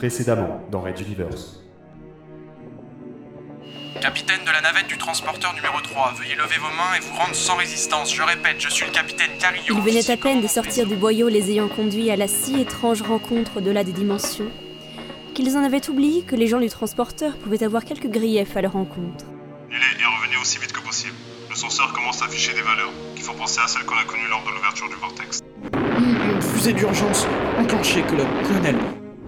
Précédemment dans Red Universe. Capitaine de la navette du transporteur numéro 3, veuillez lever vos mains et vous rendre sans résistance. Je répète, je suis le capitaine Carillo. Ils venaient à peine de sortir du boyau, les ayant conduits à la si étrange rencontre au-delà des dimensions, qu'ils en avaient oublié que les gens du transporteur pouvaient avoir quelques griefs à leur rencontre. Nulez et revenez aussi vite que possible. Le censeur commence à afficher des valeurs qui font penser à celles qu'on a connues lors de l'ouverture du vortex. Une fusée d'urgence enclenchée, colonel.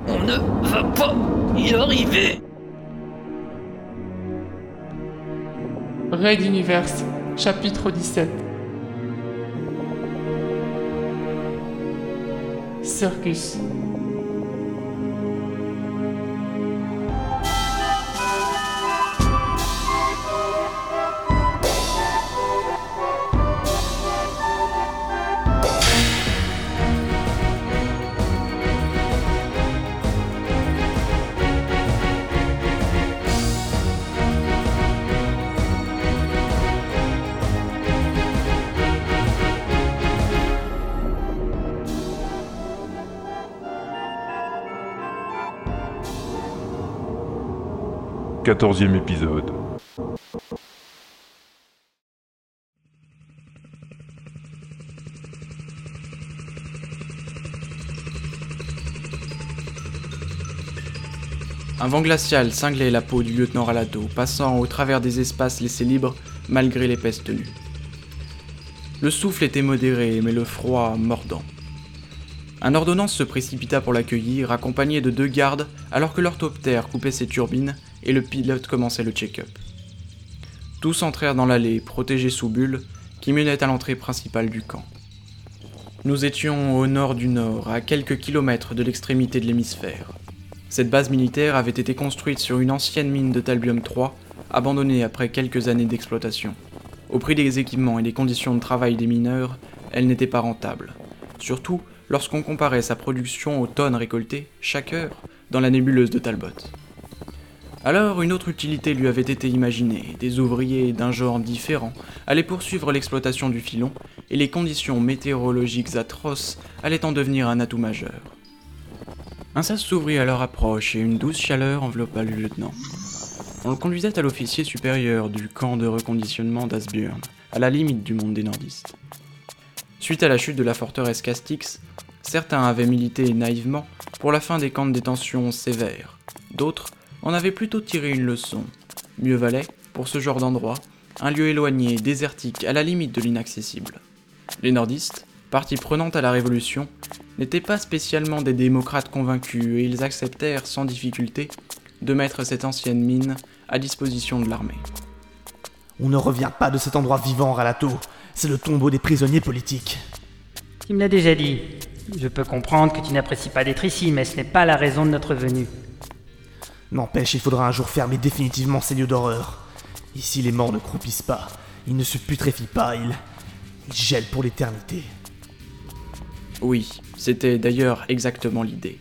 On ne va pas y arriver. Raid Universe, chapitre 17. Circus. Quatorzième épisode. Un vent glacial cinglait la peau du lieutenant Ralato, passant au travers des espaces laissés libres malgré l'épaisse tenue. Le souffle était modéré, mais le froid mordant. Un ordonnance se précipita pour l'accueillir, accompagné de deux gardes, alors que l'orthoptère coupait ses turbines et le pilote commençait le check-up. Tous entrèrent dans l'allée, protégés sous bulle, qui menait à l'entrée principale du camp. Nous étions au nord du nord, à quelques kilomètres de l'extrémité de l'hémisphère. Cette base militaire avait été construite sur une ancienne mine de Talbium 3, abandonnée après quelques années d'exploitation. Au prix des équipements et des conditions de travail des mineurs, elle n'était pas rentable. Surtout lorsqu'on comparait sa production aux tonnes récoltées chaque heure dans la nébuleuse de Talbot. Alors une autre utilité lui avait été imaginée, des ouvriers d'un genre différent allaient poursuivre l'exploitation du filon, et les conditions météorologiques atroces allaient en devenir un atout majeur. Un sas s'ouvrit à leur approche et une douce chaleur enveloppa le lieutenant. On le conduisait à l'officier supérieur du camp de reconditionnement d'Asbjörn, à la limite du monde des nordistes. Suite à la chute de la forteresse Castix, certains avaient milité naïvement pour la fin des camps de détention sévères, d'autres en avaient plutôt tiré une leçon. Mieux valait, pour ce genre d'endroit, un lieu éloigné, désertique, à la limite de l'inaccessible. Les nordistes, partie prenante à la révolution, n'étaient pas spécialement des démocrates convaincus et ils acceptèrent sans difficulté de mettre cette ancienne mine à disposition de l'armée. On ne revient pas de cet endroit vivant, Ralato. C'est le tombeau des prisonniers politiques. Tu me l'as déjà dit. Je peux comprendre que tu n'apprécies pas d'être ici, mais ce n'est pas la raison de notre venue. N'empêche, il faudra un jour fermer définitivement ces lieux d'horreur. Ici, les morts ne croupissent pas. Ils ne se putréfient pas. Ils, ils gèlent pour l'éternité. Oui, c'était d'ailleurs exactement l'idée.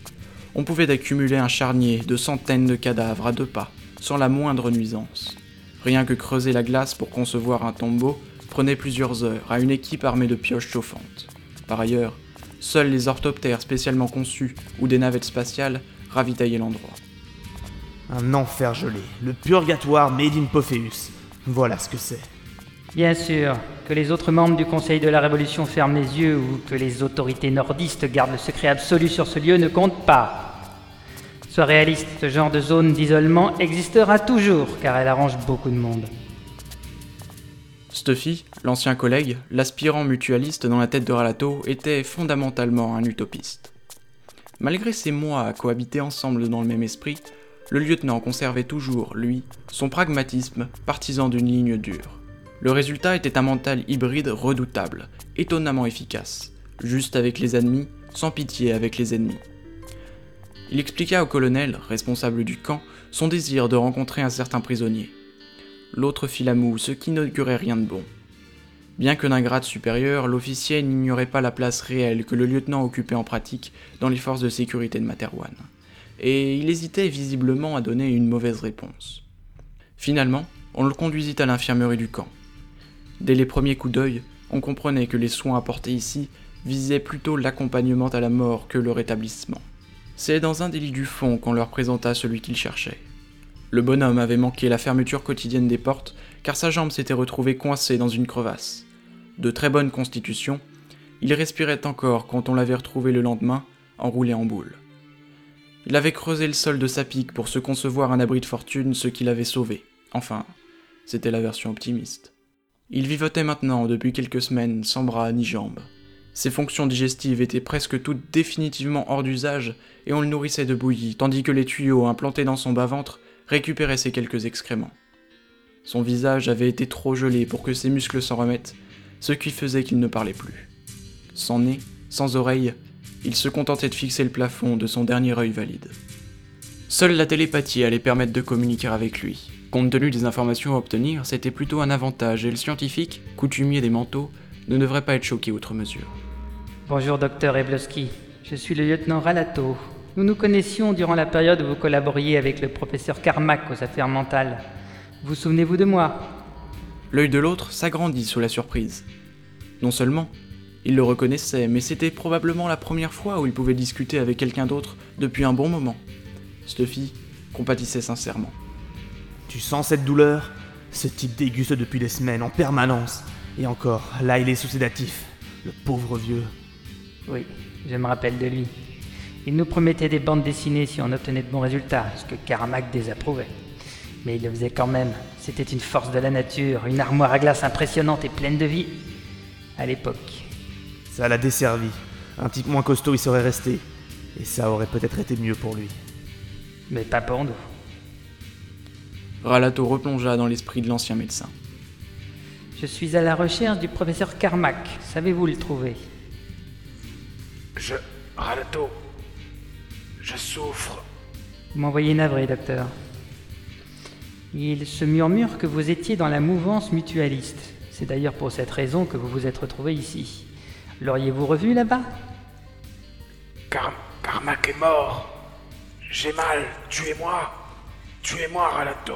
On pouvait accumuler un charnier de centaines de cadavres à deux pas, sans la moindre nuisance. Rien que creuser la glace pour concevoir un tombeau prenait plusieurs heures à une équipe armée de pioches chauffantes. Par ailleurs, seuls les orthoptères spécialement conçus ou des navettes spatiales ravitaillaient l'endroit. Un enfer gelé. Le purgatoire made in Pophéus. Voilà ce que c'est. Bien sûr, que les autres membres du Conseil de la Révolution ferment les yeux ou que les autorités nordistes gardent le secret absolu sur ce lieu ne compte pas. Sois réaliste, ce genre de zone d'isolement existera toujours car elle arrange beaucoup de monde. Stuffy, l'ancien collègue, l'aspirant mutualiste dans la tête de Ralato, était fondamentalement un utopiste. Malgré ces mois à cohabiter ensemble dans le même esprit, le lieutenant conservait toujours, lui, son pragmatisme partisan d'une ligne dure. Le résultat était un mental hybride redoutable, étonnamment efficace, juste avec les ennemis, sans pitié avec les ennemis. Il expliqua au colonel, responsable du camp, son désir de rencontrer un certain prisonnier. L'autre fit la moue, ce qui n'augurait rien de bon. Bien que d'un grade supérieur, l'officier n'ignorait pas la place réelle que le lieutenant occupait en pratique dans les forces de sécurité de Materwan, et il hésitait visiblement à donner une mauvaise réponse. Finalement, on le conduisit à l'infirmerie du camp. Dès les premiers coups d'œil, on comprenait que les soins apportés ici visaient plutôt l'accompagnement à la mort que le rétablissement. C'est dans un des lits du fond qu'on leur présenta celui qu'ils cherchaient. Le bonhomme avait manqué la fermeture quotidienne des portes car sa jambe s'était retrouvée coincée dans une crevasse. De très bonne constitution, il respirait encore quand on l'avait retrouvé le lendemain, enroulé en boule. Il avait creusé le sol de sa pique pour se concevoir un abri de fortune, ce qui l'avait sauvé. Enfin, c'était la version optimiste. Il vivotait maintenant depuis quelques semaines sans bras ni jambes. Ses fonctions digestives étaient presque toutes définitivement hors d'usage et on le nourrissait de bouillie, tandis que les tuyaux implantés dans son bas-ventre récupéraient ses quelques excréments. Son visage avait été trop gelé pour que ses muscles s'en remettent, ce qui faisait qu'il ne parlait plus. Sans nez, sans oreille, il se contentait de fixer le plafond de son dernier œil valide. Seule la télépathie allait permettre de communiquer avec lui. Compte tenu des informations à obtenir, c'était plutôt un avantage et le scientifique, coutumier des manteaux, ne devrait pas être choqué outre mesure. Bonjour, docteur Ebloski. Je suis le lieutenant Ralato. Nous nous connaissions durant la période où vous collaboriez avec le professeur Carmack aux affaires mentales. Vous souvenez-vous de moi? L'œil de l'autre s'agrandit sous la surprise. Non seulement, il le reconnaissait, mais c'était probablement la première fois où il pouvait discuter avec quelqu'un d'autre depuis un bon moment. Stuffy compatissait sincèrement. Tu sens cette douleur? Ce type déguste depuis des semaines, en permanence. Et encore, là il est sous sédatif. Le pauvre vieux. Oui, je me rappelle de lui. Il nous promettait des bandes dessinées si on obtenait de bons résultats, ce que Carmack désapprouvait. Mais il le faisait quand même. C'était une force de la nature, une armoire à glace impressionnante et pleine de vie. À l'époque. Ça l'a desservi. Un type moins costaud il serait resté. Et ça aurait peut-être été mieux pour lui. Mais pas pour nous. Ralato replongea dans l'esprit de l'ancien médecin. Je suis à la recherche du professeur Carmack. Savez-vous le trouver? Je. Ralato. Je souffre. Vous m'envoyez navré, docteur. Il se murmure que vous étiez dans la mouvance mutualiste. C'est d'ailleurs pour cette raison que vous vous êtes retrouvé ici. L'auriez-vous revu là-bas? Car est mort. J'ai mal. Tuez-moi. Tuez-moi, Ralato.